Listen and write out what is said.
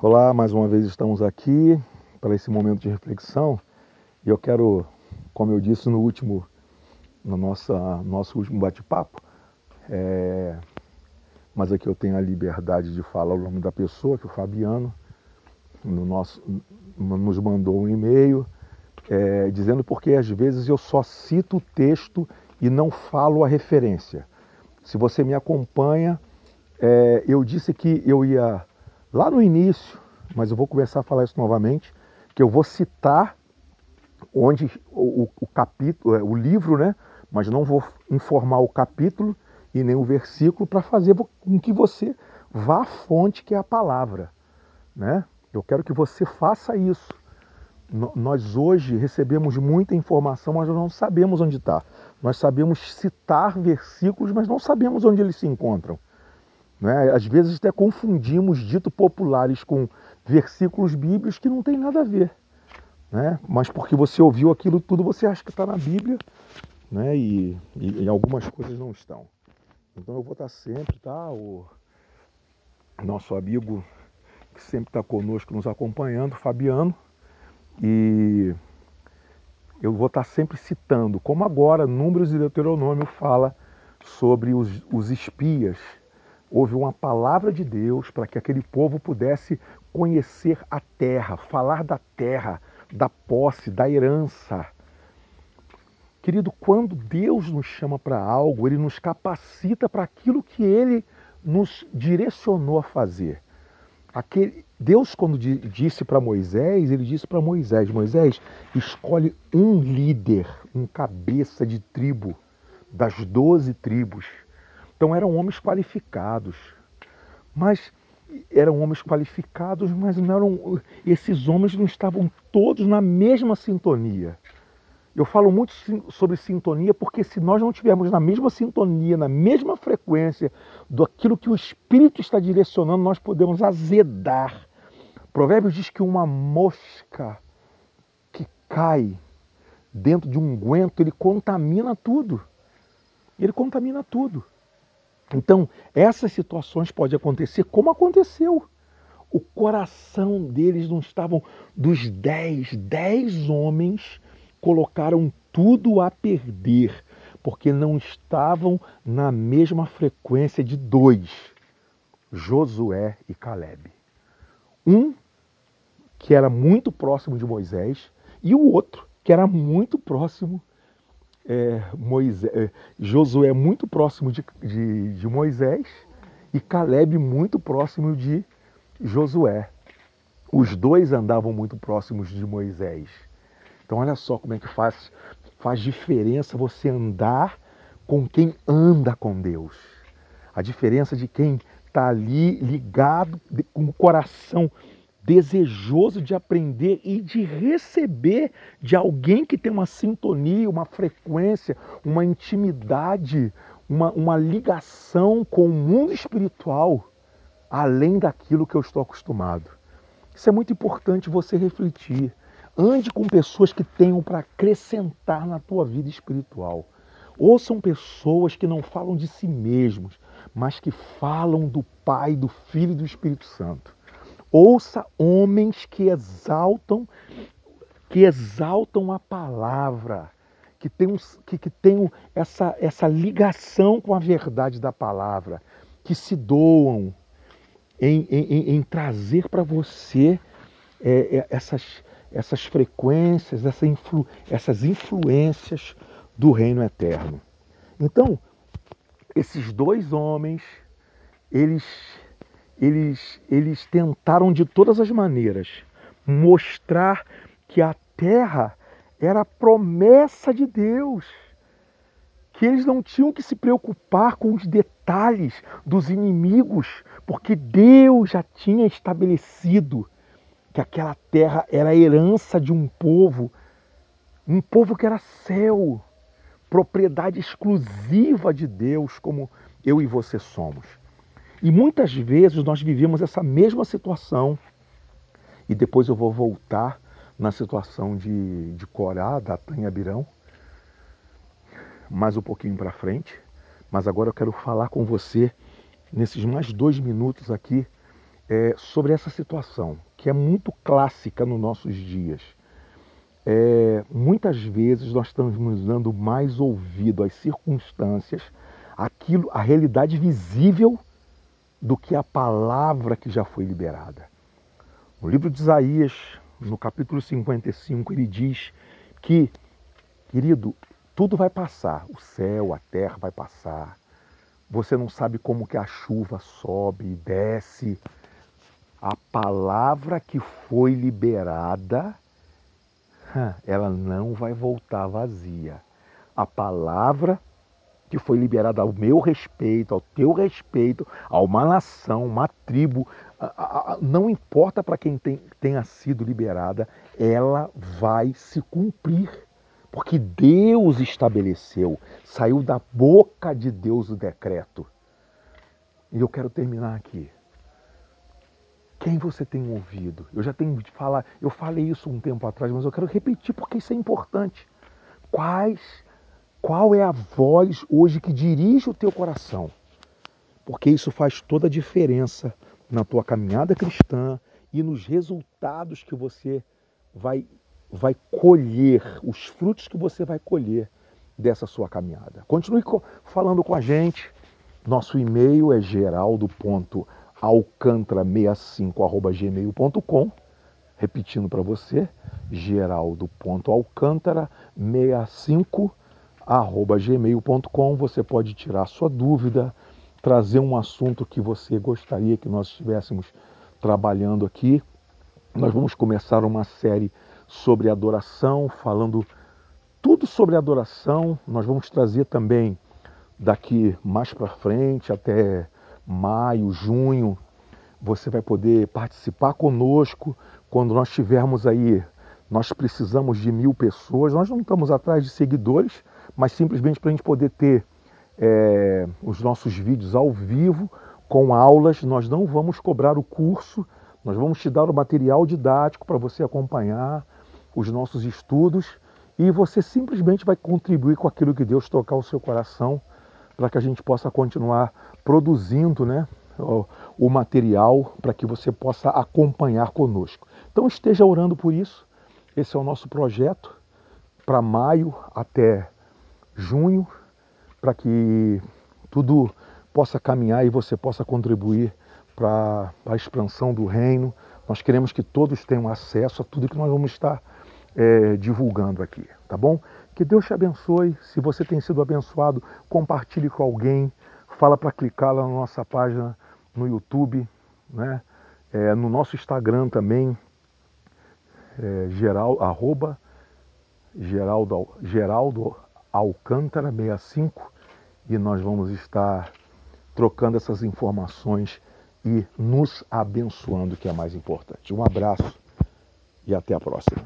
Olá, mais uma vez estamos aqui para esse momento de reflexão e eu quero, como eu disse no último, no nossa, nosso último bate-papo, é, mas aqui eu tenho a liberdade de falar o nome da pessoa, que é o Fabiano, no nosso, nos mandou um e-mail é, dizendo porque às vezes eu só cito o texto e não falo a referência. Se você me acompanha, é, eu disse que eu ia lá no início, mas eu vou começar a falar isso novamente, que eu vou citar onde o, o capítulo, é, o livro, né? Mas não vou informar o capítulo e nem o versículo para fazer com que você vá à fonte que é a palavra, né? Eu quero que você faça isso. Nós hoje recebemos muita informação, mas não sabemos onde está. Nós sabemos citar versículos, mas não sabemos onde eles se encontram. Né? Às vezes até confundimos dito populares com versículos bíblicos que não tem nada a ver. Né? Mas porque você ouviu aquilo tudo, você acha que está na Bíblia né? e, e, e, algumas coisas não estão. Então eu vou estar sempre, tá? O nosso amigo que sempre está conosco, nos acompanhando, Fabiano, e eu vou estar sempre citando, como agora Números e Deuteronômio fala sobre os, os espias houve uma palavra de Deus para que aquele povo pudesse conhecer a terra, falar da terra, da posse, da herança. Querido, quando Deus nos chama para algo, Ele nos capacita para aquilo que Ele nos direcionou a fazer. Aquele, Deus, quando disse para Moisés, Ele disse para Moisés: Moisés, escolhe um líder, um cabeça de tribo, das doze tribos então eram homens qualificados. Mas eram homens qualificados, mas não eram esses homens não estavam todos na mesma sintonia. Eu falo muito sobre sintonia porque se nós não estivermos na mesma sintonia, na mesma frequência do aquilo que o Espírito está direcionando, nós podemos azedar. Provérbios diz que uma mosca que cai dentro de um guento, ele contamina tudo. Ele contamina tudo. Então, essas situações podem acontecer como aconteceu. O coração deles não estavam dos dez, dez homens colocaram tudo a perder, porque não estavam na mesma frequência de dois, Josué e Caleb. Um que era muito próximo de Moisés e o outro que era muito próximo é, Moisés, é, Josué muito próximo de, de, de Moisés e Caleb muito próximo de Josué. Os dois andavam muito próximos de Moisés. Então olha só como é que faz, faz diferença você andar com quem anda com Deus. A diferença de quem está ali ligado com o coração desejoso de aprender e de receber de alguém que tem uma sintonia, uma frequência, uma intimidade, uma, uma ligação com o mundo espiritual, além daquilo que eu estou acostumado. Isso é muito importante você refletir. Ande com pessoas que tenham para acrescentar na tua vida espiritual. Ouçam pessoas que não falam de si mesmos, mas que falam do Pai, do Filho e do Espírito Santo. Ouça homens que exaltam, que exaltam a palavra, que tenham, que, que tenham essa, essa ligação com a verdade da palavra, que se doam em, em, em trazer para você é, é, essas, essas frequências, essa influ, essas influências do reino eterno. Então, esses dois homens, eles eles, eles tentaram de todas as maneiras mostrar que a terra era a promessa de Deus, que eles não tinham que se preocupar com os detalhes dos inimigos, porque Deus já tinha estabelecido que aquela terra era a herança de um povo, um povo que era céu, propriedade exclusiva de Deus, como eu e você somos. E muitas vezes nós vivemos essa mesma situação. E depois eu vou voltar na situação de, de Corá, Datã e Abirão, mais um pouquinho para frente. Mas agora eu quero falar com você, nesses mais dois minutos aqui, é, sobre essa situação, que é muito clássica nos nossos dias. É, muitas vezes nós estamos dando mais ouvido às circunstâncias, aquilo, a realidade visível, do que a palavra que já foi liberada. No livro de Isaías, no capítulo 55, ele diz que, querido, tudo vai passar, o céu, a terra vai passar. Você não sabe como que a chuva sobe e desce, a palavra que foi liberada, ela não vai voltar vazia. A palavra que foi liberada ao meu respeito, ao teu respeito, a uma nação, uma tribo, não importa para quem tem, tenha sido liberada, ela vai se cumprir. Porque Deus estabeleceu, saiu da boca de Deus o decreto. E eu quero terminar aqui. Quem você tem ouvido? Eu já tenho de falar, eu falei isso um tempo atrás, mas eu quero repetir porque isso é importante. Quais, qual é a voz hoje que dirige o teu coração? Porque isso faz toda a diferença na tua caminhada cristã e nos resultados que você vai vai colher, os frutos que você vai colher dessa sua caminhada. Continue falando com a gente. Nosso e-mail é geraldo.com alcantara65@gmail.com. Repetindo para você, geraldo.alcantara65@gmail.com. Você pode tirar sua dúvida, trazer um assunto que você gostaria que nós estivéssemos trabalhando aqui. Nós vamos começar uma série sobre adoração, falando tudo sobre adoração. Nós vamos trazer também daqui mais para frente até maio, junho, você vai poder participar conosco quando nós tivermos aí. Nós precisamos de mil pessoas. Nós não estamos atrás de seguidores, mas simplesmente para a gente poder ter é, os nossos vídeos ao vivo com aulas. Nós não vamos cobrar o curso, nós vamos te dar o material didático para você acompanhar os nossos estudos e você simplesmente vai contribuir com aquilo que Deus tocar o seu coração para que a gente possa continuar produzindo né, o, o material para que você possa acompanhar conosco. Então esteja orando por isso. Esse é o nosso projeto para maio até junho, para que tudo possa caminhar e você possa contribuir para a expansão do reino. Nós queremos que todos tenham acesso a tudo que nós vamos estar é, divulgando aqui, tá bom? Que Deus te abençoe. Se você tem sido abençoado, compartilhe com alguém. Fala para clicar lá na nossa página no YouTube, né? É, no nosso Instagram também, é, geral, arroba Geraldo, Geraldo Alcântara 65 e nós vamos estar trocando essas informações e nos abençoando, que é mais importante. Um abraço e até a próxima.